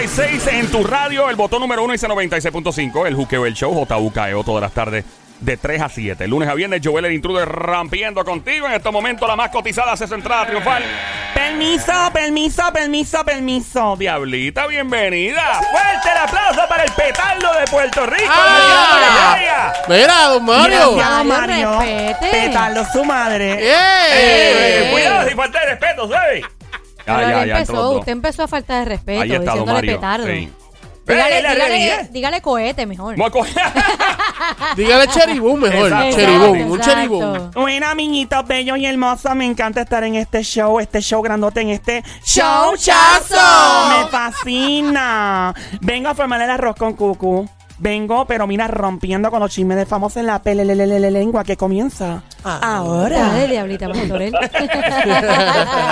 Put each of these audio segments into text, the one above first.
96 en tu radio, el botón número uno dice 96.5, el juqueo, el show, JUKEO, todas las tardes de 3 a 7. Lunes a viernes, Joel el intruder rampiendo contigo. En este momento, la más cotizada hace su entrada triunfal. Permiso, permiso, permiso, permiso. Diablita, bienvenida. Fuerte el aplauso para el petardo de Puerto Rico. Ah. la Mira, don Mario. Gracias, Mario, Mario. respete. Petardo su madre. ¡Eh! Eh, cuidado, sin falta de respeto, ¿sabes? Pero Ya, él ya, ya, empezó, usted empezó a faltar de respeto, Ahí está, diciéndole Mario. petardo. Sí. Dígale, Eh, la dígale- regué. dígale cohete mejor. Dígale cheribú mejor. Exacto. Cheribú, Exacto, un cheribú. exacto. Bueno, amiguitos bellos y hermosos, me encanta estar en este show, este show grandote, en este show chazo. Me fascina. Vengo a formar el arroz con cucu. Vengo, pero mira, rompiendo con los chismes de famosos en la pelelelelele lengua que comienza ahora. Dale, diablita.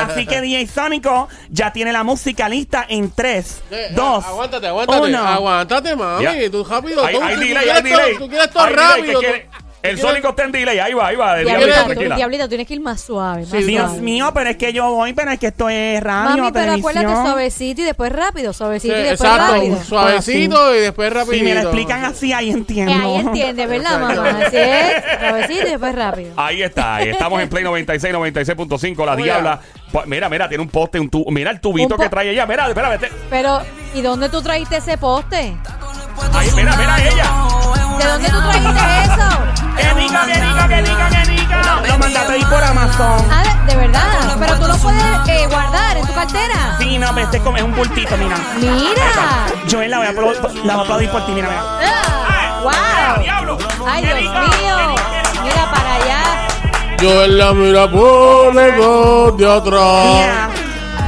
Así que DJ Sónico ya tiene la música lista en 3, Eh, 2, Aguántate, aguántate. uno. Aguántate, mami. Ya. Tú rápido. Hay, tú, hay tú delay, quieres hay delay. todo- Tú quieres todo Hay delay, que rápido. quiere- El Sónico está en delay. Ahí va, ahí va. Diablita, tranquila. diablita, tienes que ir más suave. Más Sí, Dios suave. mío, pero es que yo voy, pero es que esto es radio, Mami, pero acuérdate suavecito y después rápido, Sí, suavecito y después exacto, rápido. suavecito y después rapidito. Si me lo explican así, ahí Eh, entiendo. ahí entiende, ¿verdad, mamá? Así es, suavecito y después rápido. Ahí está, ahí estamos en Play 96, 96.5, la diabla. Pa- Mira, mira, tiene un poste, un tubo. Mira el tubito que trae ella. Mira, espera, vete. Pero, ¿y dónde tú trajiste ese poste? Ahí, mira, mira ella. ¿De dónde tú trajiste eso? ¡Que rica, que rica, que rica, que rica! Lo mandaste ahí por Amazon. Ah, de, verdad. Pero tú lo puedes eh, guardar en tu cartera. Sí, no, pero este es como es un bultito, mira. Mira. Yo la voy a, la voy a aplaudir por ti, mira, mira. Ah, ¡Wow! ¡Diablo! ¡Ay, Dios mío! Mira para allá. Yo en la mira por lejos de atrás. Mira.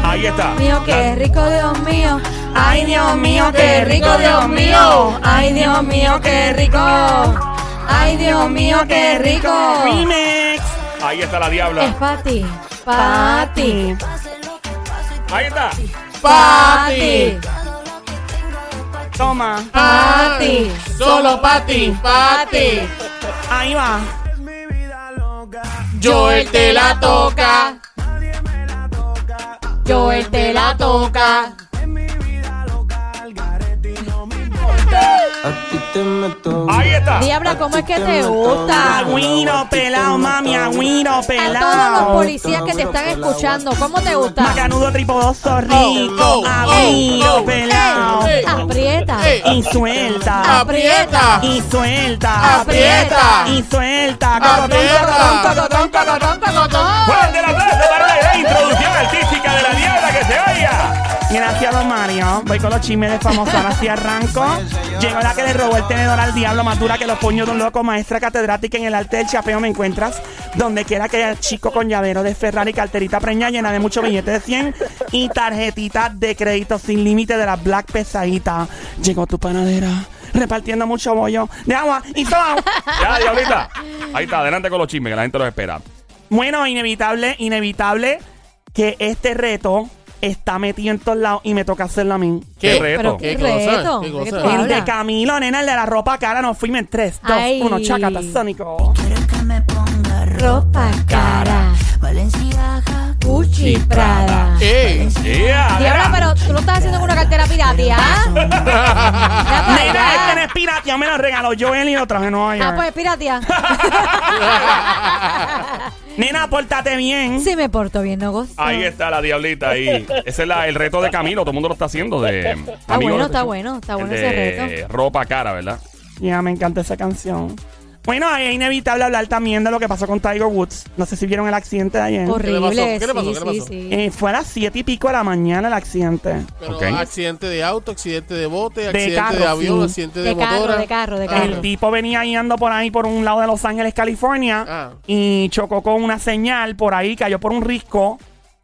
Ahí está. Mío, qué rico, Dios mío. Ay, Dios mío, qué rico, Dios mío. Ay, Dios mío, qué rico. Ay, Dios mío, qué rico. Remix. Ahí está la Es diabla. para ti, para ti, Ahí está. para ti, Toma. para ti. Solo para ti, para ti. Ahí va. Joel te la toca. Joel te la toca. Ahí está. Diabla, ¿cómo es que te gusta? Agüino pelado, mami, agüino A todos los pelado. policías que te están escuchando, ¿cómo te gusta? Macanudo tripodoso, rico, agüino pelado. Aprieta. Y suelta. Aprieta. Y suelta. Aprieta. Y suelta. Aprieta. Fuerte aplauso para la introducción artística de la diabla que se oiga. Gracias, don Mario. Voy con los chismes de famosos. Ahora sí arranco. Llegó la que le robó el tenedor al diablo, más dura que los puños de un loco. Maestra catedrática en el arte del chapeo me encuentras. Donde quiera que haya chico con llavero de Ferrari, carterita preña llena de muchos billetes de 100 y tarjetitas de crédito sin límite de la Black pesadita. Llegó tu panadera. Repartiendo mucho bollo de agua y todo. Ya, diablita. Ahí está, adelante con los chismes, que la gente los espera. Bueno, inevitable, inevitable que este reto está metido en todos lados y me toca hacerlo a mí. ¿Qué, ¿Qué? reto? Pero ¿Qué qué cosa? reto. ¿Qué ¿De cosa? tú El de? Camilo, nena, el de la ropa cara, nos fuimos en 3, 2, Ay. 1, chacata, sónico. Quiero que me ponga Ropa cara, Valenciaga, Gucci, Prada. Ey. Yeah, Diabla, mira. pero tú lo estás haciendo con una cartera piratia. Mira para Nena, este no es piratia, me lo regaló Joel y lo traje en Nueva Ah, pues piratia. Nena, pórtate bien. Sí me porto bien, no gozo. Ahí está la diablita ahí. Ese es la- el reto de Camilo, todo el mundo lo está haciendo de Está bueno, está bueno, está bueno el ese de reto. ropa cara, ¿verdad? Ya, me encanta esa canción. Bueno, es inevitable hablar también de lo que pasó con Tiger Woods. No sé si vieron el accidente de ayer. Horrible, ¿Qué le pasó? sí, ¿Qué le sí, pasó? sí. Eh, fue a las 7 y pico de la mañana el accidente. Pero Ok. accidente de auto, accidente de bote, accidente de, carro, avión, sí. accidente de, De carro, motora. de carro, de carro. El tipo venía guiando por ahí por un lado de Los Ángeles, California, Ah. y chocó con una señal por ahí, cayó por un risco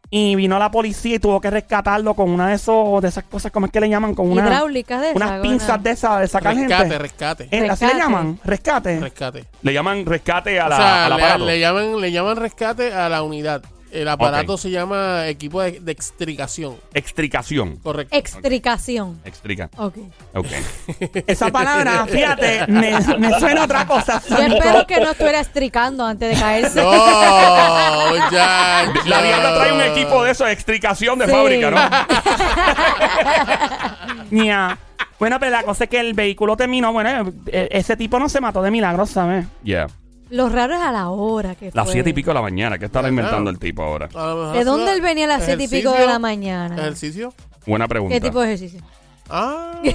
y vino la policía y tuvo que rescatarlo con una de esos de esas cosas, ¿cómo es que le llaman? Con una, Hidráulicas de unas esas, pinzas ¿verdad? de esas de sacar Rescate, gente. rescate. Eh, ¿Así le Rescate. llaman? ¿Rescate? Rescate. Le llaman rescate a O la, le, aparato. le llaman, le llaman rescate a la unidad. El aparato se llama equipo de, de extricación. Extricación. Correcto. Extricación. Extrica. Ok. Ok. Esa palabra, fíjate, me, me suena otra cosa. Yo espero que no estuviera estricando antes de caerse. no, ya. La diabla trae un equipo de eso, de extricación de Sí. fábrica, ¿no? Ña. Bueno, pero la cosa es que el vehículo terminó. Bueno, e- ese tipo no se mató de milagro, ¿sabes? Yeah. Lo raro es a la hora que Las fue. siete y pico de la mañana. ¿Qué estará Ajá. inventando el tipo ahora? A lo mejor ¿De dónde él venía a las siete y pico de la mañana? ¿Ejercicio? Buena pregunta. ¿Qué tipo de ejercicio? Ah.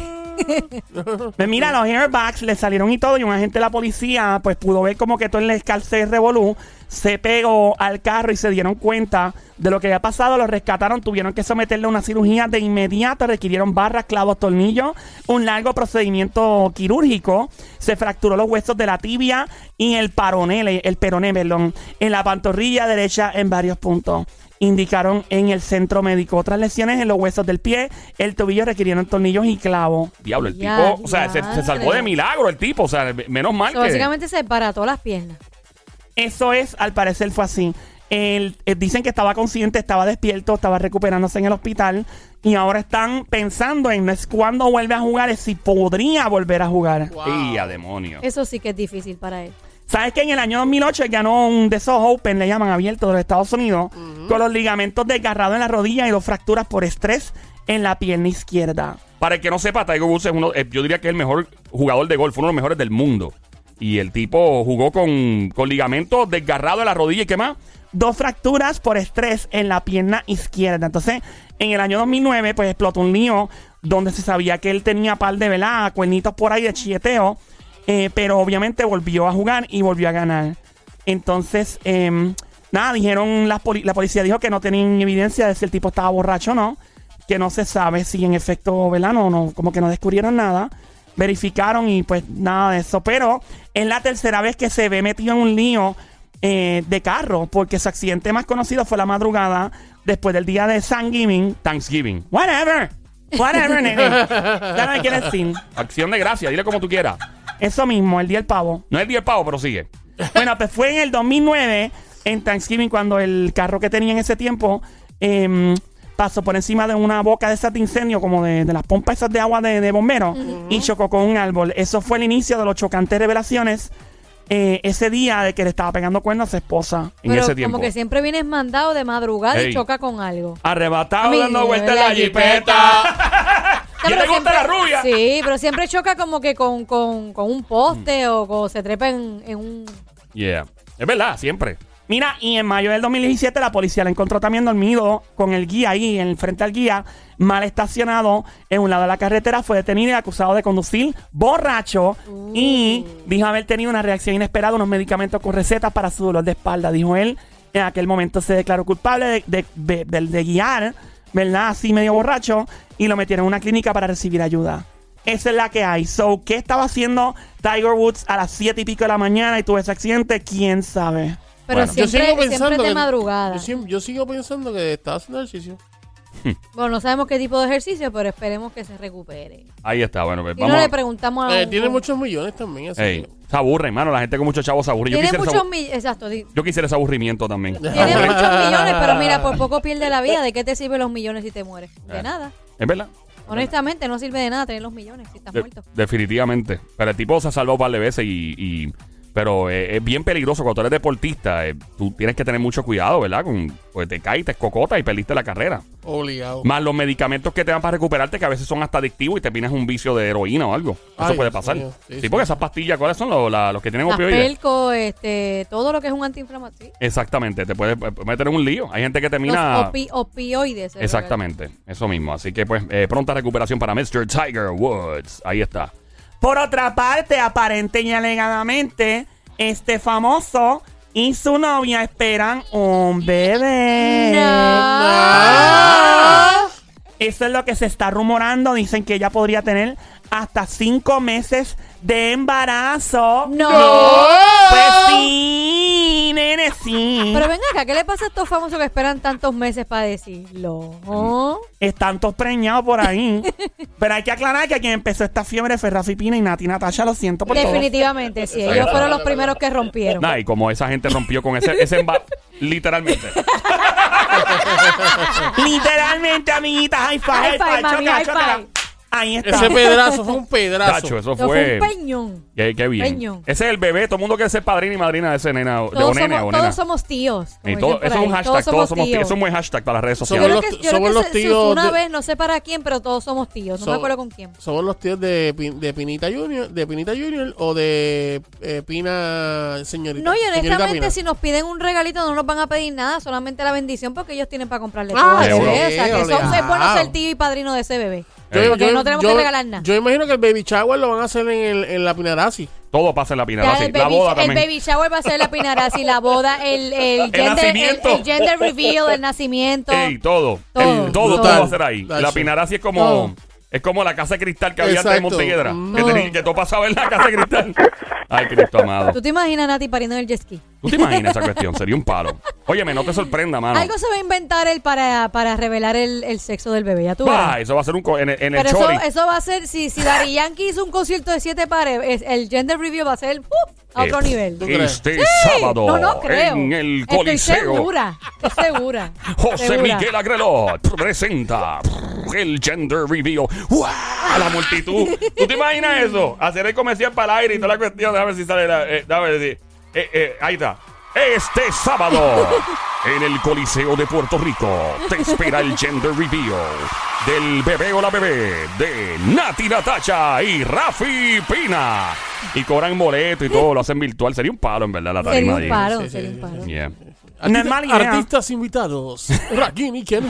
Pues mira, los airbags le salieron y todo, y un agente de la policía, pues pudo ver como que todo el escalce revolú, se pegó al carro y se dieron cuenta de lo que había pasado, lo rescataron, tuvieron que someterle a una cirugía de inmediato, requirieron barras, clavos, tornillos, un largo procedimiento quirúrgico, se fracturó los huesos de la tibia y el paronele, el peroné, perdón, en la pantorrilla derecha en varios puntos indicaron en el centro médico. Otras lesiones en los huesos del pie, el tobillo requirieron tornillos y clavos. Diablo, el Ya, tipo, o sea, se, salvó de milagro el tipo, o sea, menos mal So, que... básicamente se parató las piernas. Eso es, al parecer fue así. Él, eh, dicen que estaba consciente, estaba despierto, estaba recuperándose en el hospital y ahora están pensando en no es cuándo vuelve a jugar, es si podría volver a jugar. ¡Y a demonio! Eso sí que es difícil para él. ¿Sabes que en el año 2008 él ganó un de esos Open, le llaman abierto de los Estados Unidos, con los ligamentos desgarrados en la rodilla y dos fracturas por estrés en la pierna izquierda? Para el que no sepa, Tiger Woods es uno, eh, yo diría que es el mejor jugador de golf, uno de los mejores del mundo. Y el tipo jugó con, con ligamentos desgarrados en la rodilla y qué más. dos fracturas por estrés en la pierna izquierda. Entonces, en el año 2009, pues explotó un lío donde se sabía que él tenía par de velada, cuernitos por ahí de chilleteo, eh, pero obviamente volvió a jugar y volvió a ganar. Entonces, em, nada, dijeron, la, poli- la policía dijo que no tenían evidencia de si el tipo estaba borracho o no, que no se sabe si en efecto, ¿verdad? No, no, como que no descubrieron nada. Verificaron y pues nada de eso. Pero es la tercera vez que se ve metido en un lío eh, de carro, porque su accidente más conocido fue la madrugada después del día de Thanksgiving. Thanksgiving. Whatever. Whatever, nene. Ya no me quieres decir. Acción de gracia, dile como tú quieras. Eso mismo, el día del pavo. No es el día del pavo, pero sigue. Bueno, pues fue en el 2009, en Thanksgiving, cuando el carro que tenía en ese tiempo em, pasó por encima de una boca de esas de incendio, como de, de las pompas esas de agua de, de bomberos, y chocó con un árbol. Eso fue el inicio de los chocantes revelaciones eh, ese día de que le estaba pegando cuernos a su esposa. En Pero ese tiempo. como que siempre vienes mandado de madrugada Ey. y choca con algo. Arrebatado mí, dando vueltas en verdad, la jipeta. ¿Ya te gusta siempre- la rubia? Sí, pero siempre choca como que con, con, con un poste o, o se trepa en, en un... Yeah. Es verdad, siempre. Mira, y en mayo del 2017 la policía la encontró también dormido con el guía ahí, en el frente al guía, mal estacionado en un lado de la carretera. Fue detenido y acusado de conducir borracho y dijo haber tenido una reacción inesperada, unos medicamentos con recetas para su dolor de espalda. Dijo él, en aquel momento se declaró culpable de, de- de- de- de guiar, ¿verdad? Así medio borracho y lo metieron en una clínica para recibir ayuda. Esa es la que hay. So, ¿qué estaba haciendo Tiger Woods a las 7 y pico de la mañana y tuvo ese accidente? ¿Quién sabe? Pero Bueno. Yo siempre, sigo siempre de que- madrugada. Yo, sigo pensando que está haciendo ejercicio. Bueno, no sabemos qué tipo de ejercicio, pero esperemos que se recupere. Ahí está, bueno, pues Y vamos. no le preguntamos a Eh, un- tiene muchos millones también, así Ey, que- se aburre, hermano. La gente con muchos chavos se aburre. Yo Tiene quisiera, ese muchos millones, exacto, yo quisiera ese aburrimiento también. tiene muchos millones, pero mira, por poco pierde la vida. ¿De qué te sirven los millones si te mueres? De Eh. nada. Es verdad. Honestamente, no sirve de nada tener los millones si estás De- muerto. definitivamente. Pero el tipo se ha salvado un par de veces y... y- pero eh, es bien peligroso cuando tú eres deportista. eh, tú tienes que tener mucho cuidado, ¿verdad? Con, pues te caes, te escocotas y perdiste la carrera. Obligado. Más los medicamentos que te dan para recuperarte, que a veces son hasta adictivos y te pinas un vicio de heroína o algo. Eso puede pasar. Sí, Sí, sí. porque esas pastillas, ¿cuáles son los, la- los que tienen Las opioides? pelco, este, todo lo que es un antiinflamatorio. Exactamente, te puede meter en un lío. Hay gente que termina. Los opi- opioides. es Exactamente, eso mismo. Así que, pues, eh, pronta recuperación para Mr. Tiger Woods. Ahí está. Por otra parte, aparente y alegadamente, este famoso y su novia esperan un bebé. No. Eso es lo que se está rumorando. Dicen que ella podría tener hasta cinco meses de embarazo. No. Pues sí, sí. Pero ven acá, ¿qué le pasa a estos famosos que esperan tantos meses para decirlo? ¿Oh? Están todos preñados por ahí. Pero hay que aclarar que quien empezó esta fiebre fue Rafi Pina y Nati Natasha, lo siento por. Definitivamente, sí. Ellos fueron los primeros que rompieron. Nah, y como esa gente rompió con ese, ese literalmente. Literalmente, amiguitas, high five, High five, mami, chócala, high chócala. five. Ahí está. Ese pedazo fue un pedazo. Tacho, eso Eso fue. fue un peñón. Qué, qué bien. Peñón. Ese es el bebé. Todo el mundo quiere ser padrino y madrina de ese nena. de Todos, o nene somos, o nena. todos somos tíos. Y todo- eso es un hashtag. Todos somos tíos. tíos. Es un buen hashtag para las redes Somos sociales. los- somos que los tíos una de- vez, no sé para quién, pero todos somos tíos. No So- me acuerdo con quién. Somos los tíos de, Pin- de Pinita Junior, de Pinita Junior o de eh, Pina señorita. No, y honestamente, Pina. si nos piden un regalito, no nos van a pedir nada, solamente la bendición, porque ellos tienen para comprarle Ah, todo. bebé. O sea, que eso- Obligado. es bueno ser tío y padrino de ese bebé. Ey. Porque no tenemos que regalar nada. Yo imagino que el baby shower lo van a hacer en, el, en la Pinarasi. Todo pasa en la Ya, el, La baby, boda el también. baby shower va a ser la pinarasi, la boda, el, el, gender, el, nacimiento. el gender reveal, el nacimiento. Ey, todo. Todo. El- todo, va a ser ahí. La Pinarasi es como. Todo. Es como la casa de cristal que había antes de. Mm. Que, Todo. que todo pasaba en la casa de cristal. Ay, Cristo amado. ¿Tú te imaginas a Nati pariendo en el jet ski? ¿Tú te imaginas esa cuestión? Sería un palo. Óyeme, no te sorprenda, mano. Algo se va a inventar él para, para revelar el, el sexo del bebé, ya tú Bah, eso va a ser un. co- En el, en el Pero eso, chori. eso va a ser, si, si Daddy Yankee hizo un concierto de siete pares, es- el gender review va a ser ¡uh! a otro Eh, nivel. ¿Tú crees? Este Sí. sábado No, no creo. en el Estoy Coliseo. segura, estoy segura. José segura. Miguel Agrelot presenta el gender reveal. ¡Wow! La multitud. ¿Tú te imaginas eso? Hacer el comercial para el aire y toda la cuestión. Déjame ver si sale la. Eh, déjame ver si. Eh, eh, ahí está. Este sábado en el Coliseo de Puerto Rico te espera el gender reveal del bebé o la bebé de Nati Natacha y Rafi Pina. Y cobran boleto y todo, lo hacen virtual. Sería un palo, en verdad, la tarima Sería un paro, sería un paro. Yeah. No idea. Artistas invitados. Rakim y Ken.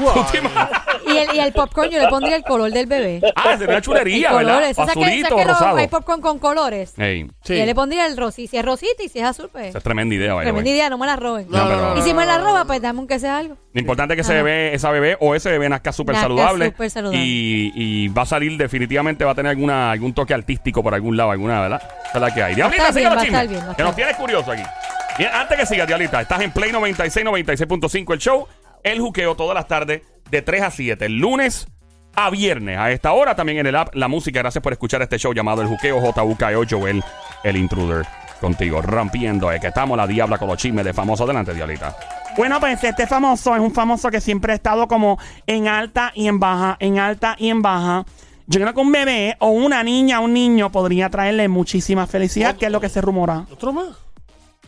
Y el, y el popcorn yo le pondría el color del bebé. Ah, sería una chulería, El ¿verdad? colores. ¿Sabes que, Azulito, ¿sabes que los- rosado. hay popcorn con colores? Ey, Sí. Yo le pondría el rosita. Si es rosita y si es azul, pues. esa es tremenda idea, Tremenda idea, no me la roben. No, pero- Y si me la roba, pues dame aunque sea algo. Lo importante es que ese bebé, esa bebé o ese bebé nazca súper Nazca saludable. súper saludable. Y, y va a salir definitivamente, va a tener alguna, algún toque artístico por algún lado, alguna, ¿verdad? Esa es la que hay. Diablita, estar sigue bien, los va a estar chismes, bien, va a Que estar nos tienes curioso aquí. Bien, antes que sigas, Diablita, estás en Play 96, 96.5 el show. El juqueo todas las tardes de 3 a 7. El lunes a viernes. A esta hora también en el app La Música. Gracias por escuchar este show llamado El Juqueo JUKEO Joel, el intruder. Contigo, rompiendo, eh, que estamos la diabla con los chismes de famoso. Adelante, Diablita. Bueno, pues este famoso es un famoso que siempre ha estado como en alta y en baja, en alta y en baja. Yo creo que un bebé o una niña, un niño podría traerle muchísima felicidad, que es lo que se rumora. ¿Otro más?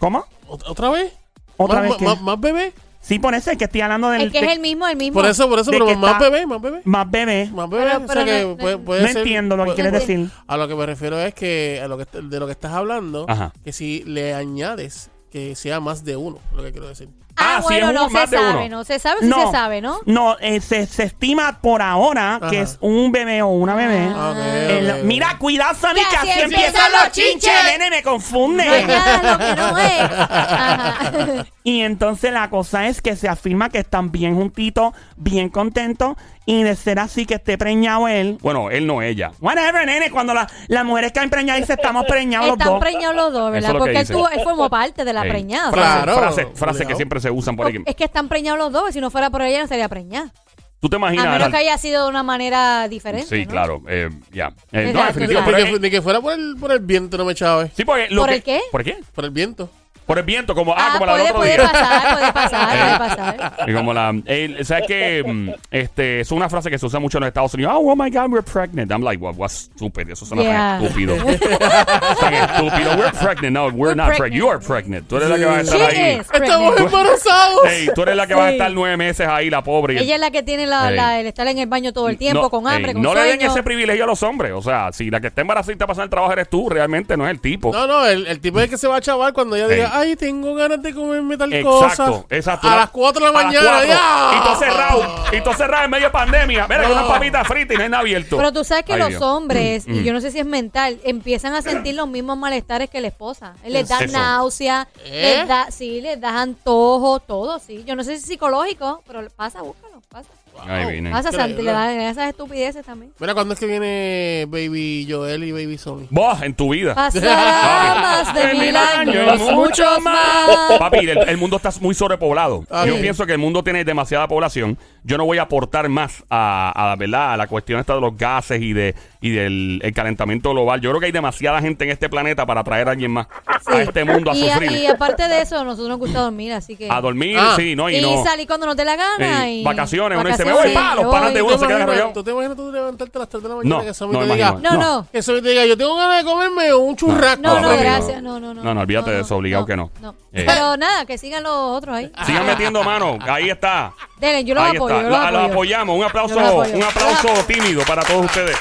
¿Cómo? ¿Ot- ¿Otra vez? ¿Otra ¿Más, vez qué? más, más bebé? Sí, por eso es que estoy hablando del... El que es de- el mismo, el mismo. Por eso, por eso, De pero que más está- bebé, más bebé. Más bebé. Más bebé. Pero- o sea pero que no- puede, no- puede No ser- entiendo lo que puede- quieres decir. A lo que me refiero es que a lo que de lo que estás hablando, Ajá. que si le añades que sea más de uno, lo que quiero decir. Ah, Ah, sí, bueno, es no se de sabe, uno. no se sabe si se sabe, ¿no? No, eh, se, se estima por ahora que es un bebé o una bebé. Ah. El- mira, cuidado, Sony, Que así así empiezan los chinches, chinches. nene, me confunde. No lo que no es. Ajá. Y entonces la cosa es que se afirma que están bien juntitos, bien contentos, y de ser así que esté preñado él. Bueno, él no ella. Whatever, nene, cuando la- las mujeres caen preñadas dicen estamos preñados los Están dos. preñados los dos, Eso ¿verdad? es lo que Porque él, tuvo, él formó parte de la preñada. Frase, Claro. frase, frase que siempre se usan por ahí. Es que están preñados los dos, y si no fuera por ella no sería preñada. ¿Tú te A imaginas? menos al- que haya sido de una manera diferente. Sí, ¿no? claro. eh, ya. Eh, no, Exacto, definitivo. Ni que, ni que fuera por el, por el viento, no me echaba. sí, porque lo ¿Por que- el qué? ¿Por qué? Por el viento. Por el viento, como, ah, Ah, como la del puede, otro puede día. pasar, puede pasar, Eh. puede pasar. Y como la. eh, ¿Sabes que mm, Este, es una frase que se usa mucho en los Estados Unidos. Oh, oh my God, we're pregnant. I'm like, what, what's stupid? Eso suena Yeah. tan estúpido. tan estúpido. We're pregnant. No, we're, We're not pregnant. pregnant. You are pregnant. Tú eres la que va a estar She ahí. ¡Estamos embarazados! Ey, tú eres la que va a Sí. estar nueve meses ahí, la pobre. el- Ella es la que tiene la, la- el estar en el baño todo el tiempo, No, con hambre, ey, con No le den ese privilegio a los hombres. O sea, si la que está embarazada y está pasando el trabajo eres tú, realmente no es el tipo. No, no, el, el tipo es que se va a chaval cuando ella diga. Ay, tengo ganas de comerme tal Exacto, cosa. exacto. A las 4 de la mañana, cuatro. ya. Y todo cerrado. Y todo cerrado en medio de pandemia. Mira, No. que unas papitas fritas y no hay nada abierto. Pero tú sabes que Ay, los Dios. hombres, Mm, y mm. yo no sé si es mental, empiezan a sentir los mismos malestares que la esposa. Les da Eso. náusea, ¿Eh? les da, sí, les da antojo, todo, sí. Yo no sé si es psicológico, pero pasa, búscalo, pasa. Ahí viene. Pasa, Increíble. Santi, le dan esas estupideces también. Mira, ¿cuándo es que viene Baby Joel y Baby Sony? Vos, en tu vida. Pasarán más de mil años, muchos más. Papi, el, el mundo está muy sobrepoblado. Ah, Yo pienso que el mundo tiene demasiada población. Yo no voy a aportar más a, a, ¿verdad? a la cuestión esta de los gases y de y del el calentamiento global. Yo creo que hay demasiada gente en este planeta para traer a alguien más a este mundo a y, sufrir. y aparte de eso, a nosotros nos gusta dormir, así que. a dormir, Ah. sí, ¿no? Y, y no. salir cuando nos dé la gana. Y vacaciones, uno dice, me voy, pa, los panas de uno se ¿Tú te quedan arrollados. ¿Tú te imaginas tú levantarte a las 3 de la mañana No, que Sammy no, te imagino. diga, No, No. no. que Sammy te diga, yo tengo ganas de comerme un churrasco? No, no, papi, gracias. No, no, no. No, no, olvídate de eso, obligado que no. Eh. Pero nada, que sigan los otros ahí. Sigan metiendo mano. Ahí está. Denle, yo los Ahí apoyo. está. Yo los apoyo. apoyamos. Un aplauso, Yo los apoyo. un aplauso tímido para todos ustedes.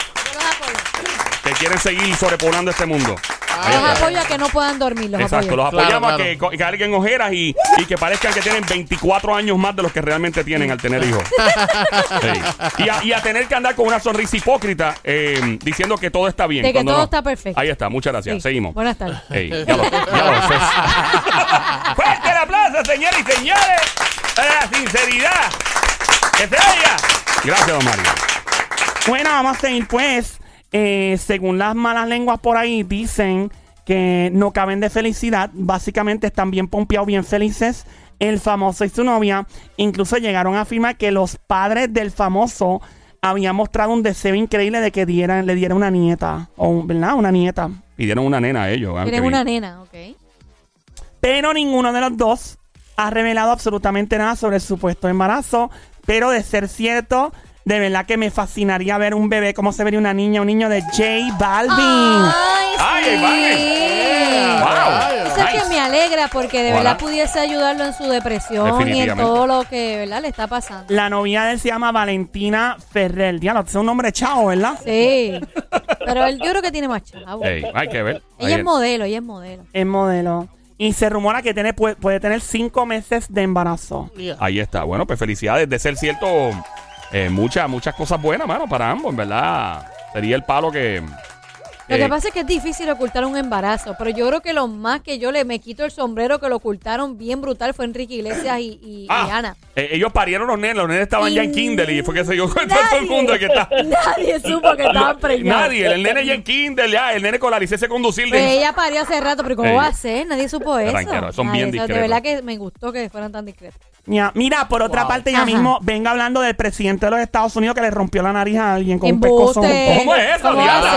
Que quieren seguir sobrepoblando este mundo. Ahí Los está. apoyo a que no puedan dormir. Los Exacto, los Claro, apoyamos claro. a que, co- que carguen ojeras y, y que parezcan que tienen 24 años más de los que realmente tienen al tener hijos. Sí. Y, a, y a tener que andar con una sonrisa hipócrita eh, diciendo que todo está bien. De que cuando todo no. está perfecto. Ahí está, muchas gracias. Sí. Seguimos. Buenas tardes. Ey, ya lo, ya lo sé. Fuerte el aplauso, señores y señores. para La sinceridad. Que se oiga. Gracias, don Mario. Bueno, vamos a seguir pues. Eh, según las malas lenguas por ahí, dicen que no caben de felicidad. Básicamente están bien pompeados, bien felices. El famoso y su novia incluso llegaron a afirmar que los padres del famoso habían mostrado un deseo increíble de que dieran, le diera una nieta. O, ¿verdad? Una nieta. Pidieron una nena a ellos. qué una nena, ok. Pero ninguno de los dos ha revelado absolutamente nada sobre el supuesto embarazo. Pero de ser cierto, de verdad que me fascinaría ver un bebé, cómo se vería una niña, un niño de J Balvin. Ay, Ay, sí. Balvin. Wow. Eso es que me alegra porque de verdad pudiese ayudarlo en su depresión y en todo lo que ¿verdad? le está pasando. La novia de él se llama Valentina Ferrer. Diablo, es un nombre chavo, ¿verdad? Sí. Pero él, yo creo que tiene más chavo. Ey, hay que ver. Ella Ahí es modelo, ella es modelo. Es modelo. Y se rumora que tiene, puede, puede tener cinco meses de embarazo. Ahí está. Bueno, pues felicidades. De ser cierto, eh, muchas, muchas cosas buenas, mano, para ambos, en verdad. Sería el palo que. Lo eh, que pasa es que es difícil ocultar un embarazo, pero yo creo que lo más que yo le me quito el sombrero que lo ocultaron bien brutal fue Enrique Iglesias y, y- y ah, Ana. eh, ellos parieron los nenes, los nenes estaban ya en Y Kindle y fue que se dio cuenta todo el mundo de que está. Nadie supo que estaban preñados. Nadie, el nene ya en Kindle, ya, el nene con la licencia de conducir. Pues de- ella parió hace rato, pero ¿cómo Ey. va a ser? Nadie supo eso. Tranquilo, son Nadie, bien o sea, discretos. De verdad que me gustó que fueran tan discretos. Ya, Mira, por otra Wow. parte, ya Ajá. mismo venga hablando del presidente de los Estados Unidos que le rompió la nariz a alguien con un pescozón. Embuste. ¿Cómo es eso, ¿Cómo va diabla?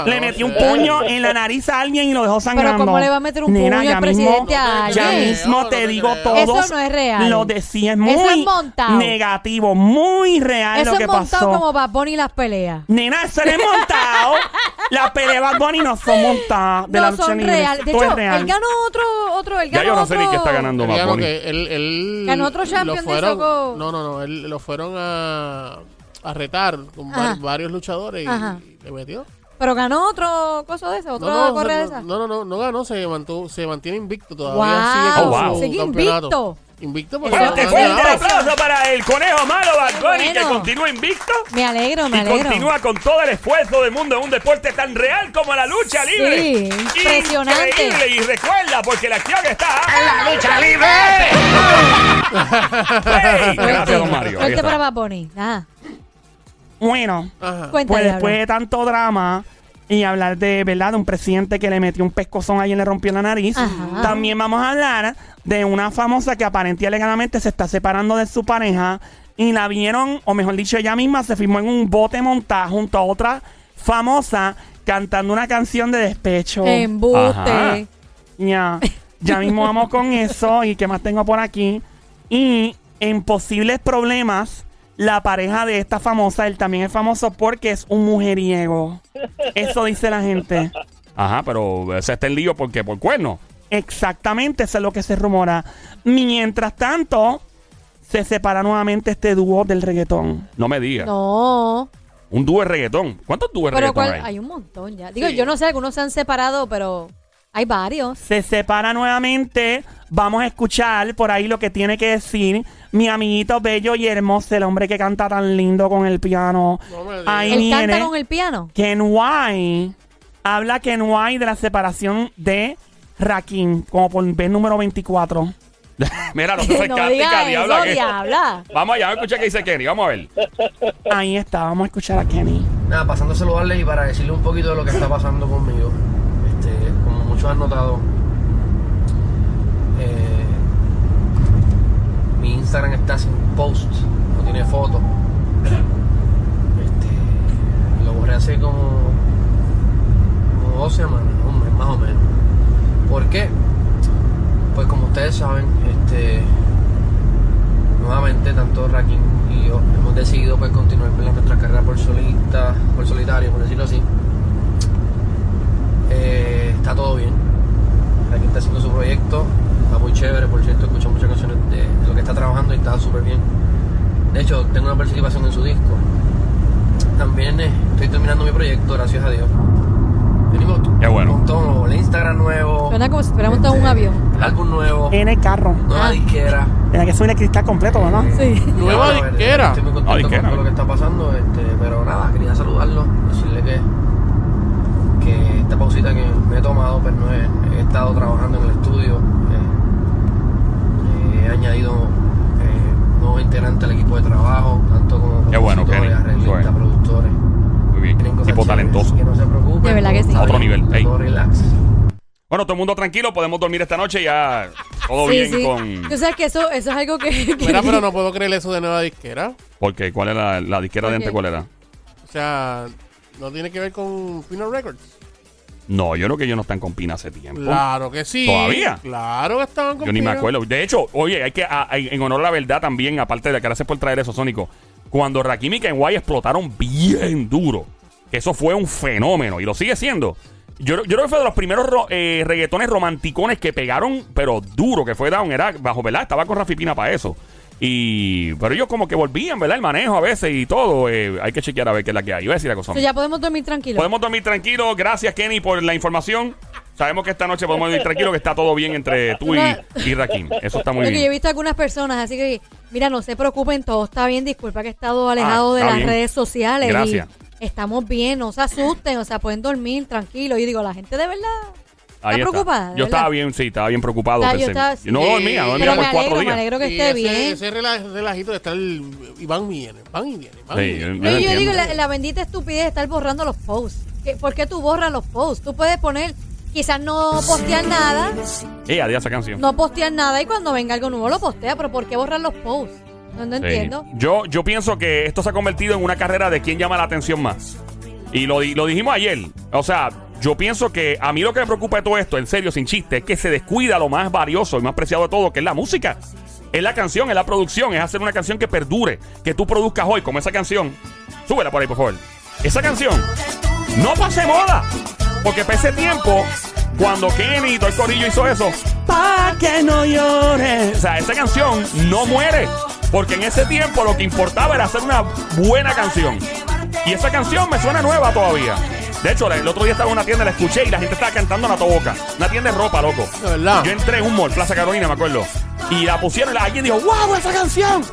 a ser? Le metió un puño en la nariz a alguien y lo dejó sangrando. ¿cómo le va a meter un Nena, puño ya al presidente mismo, a Ya alguien? mismo No te te digo creo. todo. Eso no es real. Lo decía, es muy Eso es montado. negativo, muy real Eso lo que es montado pasó. como Bad Bunny y las peleas. Nena, eso no es montado. Las peleas de Bad Bunny no son montadas de la no lucha son libre. reales. De Todo hecho, es real. él ganó otro, otro, él Ya ganó yo no sé ni otro- qué está ganando Bad ganó Bunny. que él, él Ganó otro champion de fueron, Soco. No, no, no. Él lo fueron a, a retar con Ajá. varios luchadores y, Ajá. y le metió. Pero ganó otro cosa de ese, No, otra no, correa de no, esa. no, no, no, no ganó, se, mantuvo, se mantiene invicto todavía. Wow. Sigue Oh, wow. Sigue invicto. Invicto porque Fuerte, no fuerte el aplauso para el conejo malo Bunny que continúa invicto. Me alegro, me y alegro. continúa con todo el esfuerzo del mundo en un deporte tan real como la lucha Sí, libre. impresionante. Increíble. Y recuerda, porque la acción está en la lucha libre. Hey, gracias, don Mario. Suerte para Bad Bunny. Bueno, Ajá. Pues después de tanto drama y hablar de verdad de un presidente que le metió un pescozón ahí y le rompió la nariz, Ajá. también vamos a hablar de una famosa que aparentemente y alegadamente se está separando de su pareja y la vieron, o mejor dicho, ella misma se firmó en un bote montado junto a otra famosa cantando una canción de despecho. Ajá. Embuste. Ya, ya mismo vamos con eso. ¿Y qué más tengo por aquí? Y en posibles problemas, la pareja de esta famosa, él también es famoso porque es un mujeriego. Eso dice la gente. Ajá, pero se está en lío porque por cuerno. Exactamente, eso es lo que se rumora. Mientras tanto, se separa nuevamente este dúo del reggaetón. No me digas. No. Un dúo de reggaetón. ¿Cuántos dúos de Pero reggaetón cuál, hay? hay un montón ya. Digo, yo no sé, algunos se han separado, pero hay varios. Se separa nuevamente. Vamos a escuchar por ahí lo que tiene que decir mi amiguito bello y hermoso, el hombre que canta tan lindo con el piano. No me digas. Ahí Él viene. canta con el piano. Kenway habla Kenway de la separación de Rakim, como por vez número 24. Mira, no se no sarcástica, diga diabla. eso, que- diabla. Vamos allá, vamos a escuchar qué dice Kenny. Vamos a ver. Ahí está, vamos a escuchar a Kenny. Nada, pasando a saludarles y para decirle un poquito de lo que está pasando conmigo. Muchos han notado, eh, mi Instagram está sin post, no tiene foto. Este, lo borré hace como, dos semanas, un mes más o menos. ¿Por qué? Pues como ustedes saben, este, nuevamente tanto Rakim y yo hemos decidido pues continuar ¿verdad? nuestra carrera por solista, por solitario, por decirlo así. Eh, está todo bien. Rakim está haciendo su proyecto, está muy chévere, por cierto, escucho muchas canciones de, de lo que está trabajando y está súper bien. De hecho, tengo una participación en su disco. También eh, estoy terminando mi proyecto, gracias a Dios. Venimos Qué bueno. todo nuevo, el Instagram nuevo. Suena como si estuviéramos en un este, avión. El álbum nuevo, En el carro. nueva Ah. disquera. Tiene que subir el cristal completo, ¿verdad? Sí. Nueva disquera. Estoy muy Ah, contento disquera. con todo lo que está pasando, este, pero nada, quería saludarlo, decirle que, que esta pausita que me he tomado, pues no he, he estado trabajando en el estudio, eh, he añadido eh, nuevos integrantes al equipo de trabajo, tanto como Qué bueno, Kenny. arreglistas, productores. Muy bien. Tienen cosas Tipo talentoso. Que no se preocupen. De verdad que sí. otro nivel, ey. todo relax. Bueno, todo el mundo tranquilo, podemos dormir esta noche ya. Todo Sí, bien sí. con. Tú sabes que eso, eso es algo que... que- Mira, pero no puedo creer eso de nueva disquera. Porque, ¿cuál era la disquera de antes? ¿Cuál era? O sea, no tiene que ver con Final Records. No, yo creo que ellos no están con Pina hace tiempo. Claro que sí. ¿Todavía? Claro que estaban con Yo ni me acuerdo. De hecho, oye, hay que, a- a- en honor a la verdad también, aparte de que gracias por traer eso, Sónico, cuando Rakim y Kenway explotaron bien duro, que eso fue un fenómeno y lo sigue siendo. Yo, yo creo que fue de los primeros ro- eh, reggaetones romanticones que pegaron, pero duro, que fue Down, era bajo, ¿verdad? Estaba con Rafi Pina para eso. Y, pero ellos como que volvían, ¿verdad? El manejo a veces y todo. eh, hay que chequear a ver qué es la que hay. Iba a decir la cosa. Ya podemos dormir tranquilos. Podemos dormir tranquilos. Gracias, Kenny, por la información. Sabemos que esta noche podemos dormir tranquilos, que está todo bien entre tú y, y Rakim. Eso está muy que yo he bien. visto algunas personas, así que, mira, no se preocupen, todo está bien. Disculpa que he estado alejado Ah, de está las bien. redes sociales. Gracias. Y estamos bien, no se asusten, o sea, pueden dormir tranquilos. Yo digo, la gente de verdad Ahí está preocupada. de Yo estaba verdad. bien, sí, estaba bien preocupado. Está- yo pensé. estaba- no sí. dormía, no dormía Pero por me cuatro alegro, me días. alegro que Y esté ese, bien. ese rela- relajito de estar y van y viene, van y viene, van Sí, y viene. yo- No, yo entiendo. digo, la, la bendita estupidez de estar borrando los posts. ¿Qué- ¿Por qué tú borras los posts? Tú puedes poner, quizás no postear nada, Eh, adiós esa canción. no postear nada y cuando venga algo nuevo lo postea, pero ¿por qué borrar los posts? No, no Sí. entiendo. Yo, yo pienso que esto se ha convertido en una carrera de quién llama la atención más. Y lo, di- lo dijimos ayer. O sea, yo pienso que a mí lo que me preocupa de todo esto, en serio, sin chiste, es que se descuida lo más valioso y más preciado de todo, que es la música. Es la canción, es la producción, es hacer una canción que perdure, que tú produzcas hoy, como esa canción. Súbela por ahí, por favor. Esa canción no pase moda. Porque para ese tiempo, cuando Kenny y todo el corillo hizo eso, Pa' que no llores. o sea, esa canción no muere. Porque en ese tiempo lo que importaba era hacer una buena canción. Y esa canción me suena nueva todavía. De hecho, el otro día estaba en una tienda, la escuché y la gente estaba cantando en la toboca. Una tienda de ropa, loco. De verdad. Yo entré en un mall, Plaza Carolina, me acuerdo. Y la pusieron y la- alguien dijo, ¡Wow, esa canción!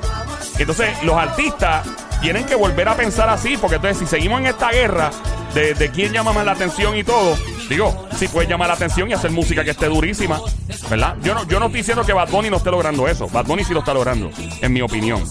Entonces, los artistas tienen que volver a pensar así, porque entonces si seguimos en esta guerra de, de quién llama más la atención y todo, digo, si puedes llamar la atención y hacer música que esté durísima, ¿verdad? Yo no, yo no estoy diciendo que Bad Bunny no esté logrando eso. Bad Bunny sí lo está logrando, en mi opinión.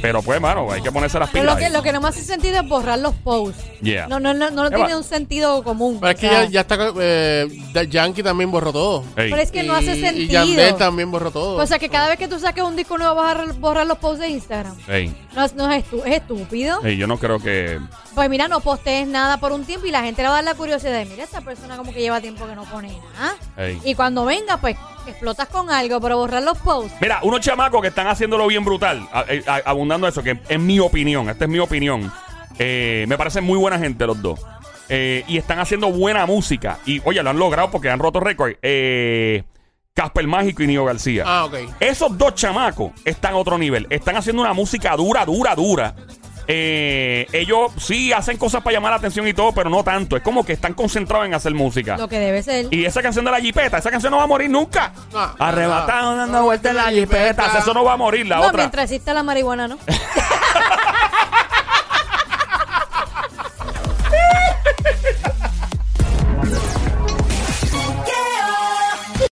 Pero pues, mano, hay que ponerse las Pero pilas. lo que, lo que no me hace sentido es borrar los posts. Yeah. No, no, no, no Eva. tiene un sentido común. Pero es que ya, ya está. Eh, Yankee también borró todo. Ey. pero es que no hace sentido. Y Yandel también borró todo. O sea, que cada vez que tú saques un disco nuevo vas a borrar, los posts de Instagram. Ey, No, es- no es, estu- es estúpido. ey, yo no creo que... Pues mira, no postees nada por un tiempo y la gente le va a dar la curiosidad de, mira, esta persona como que lleva tiempo que no pone nada. Y cuando venga, pues explotas con algo, pero borrar los posts. Mira, unos chamacos que están haciéndolo bien brutal, a- eh, a- abundando eso, que es mi opinión, esta es mi opinión. Eh, me parecen muy buena gente los dos. Eh, y están haciendo buena música. Y oye, lo han logrado porque han roto récord. Eh, Casper Mágico y Nio García. Ah, ok. Esos dos chamacos están a otro nivel. Están haciendo una música dura, dura, dura. Eh, ellos sí hacen cosas para llamar la atención y todo, pero no tanto. Es como que están concentrados en hacer música. Lo que debe ser. Y esa canción de la jipeta, esa canción no va a morir nunca. Ah, Arrebatado ah. dando vueltas en la jipeta. Eso no va a morir. La no, otra. mientras exista la marihuana, ¿no?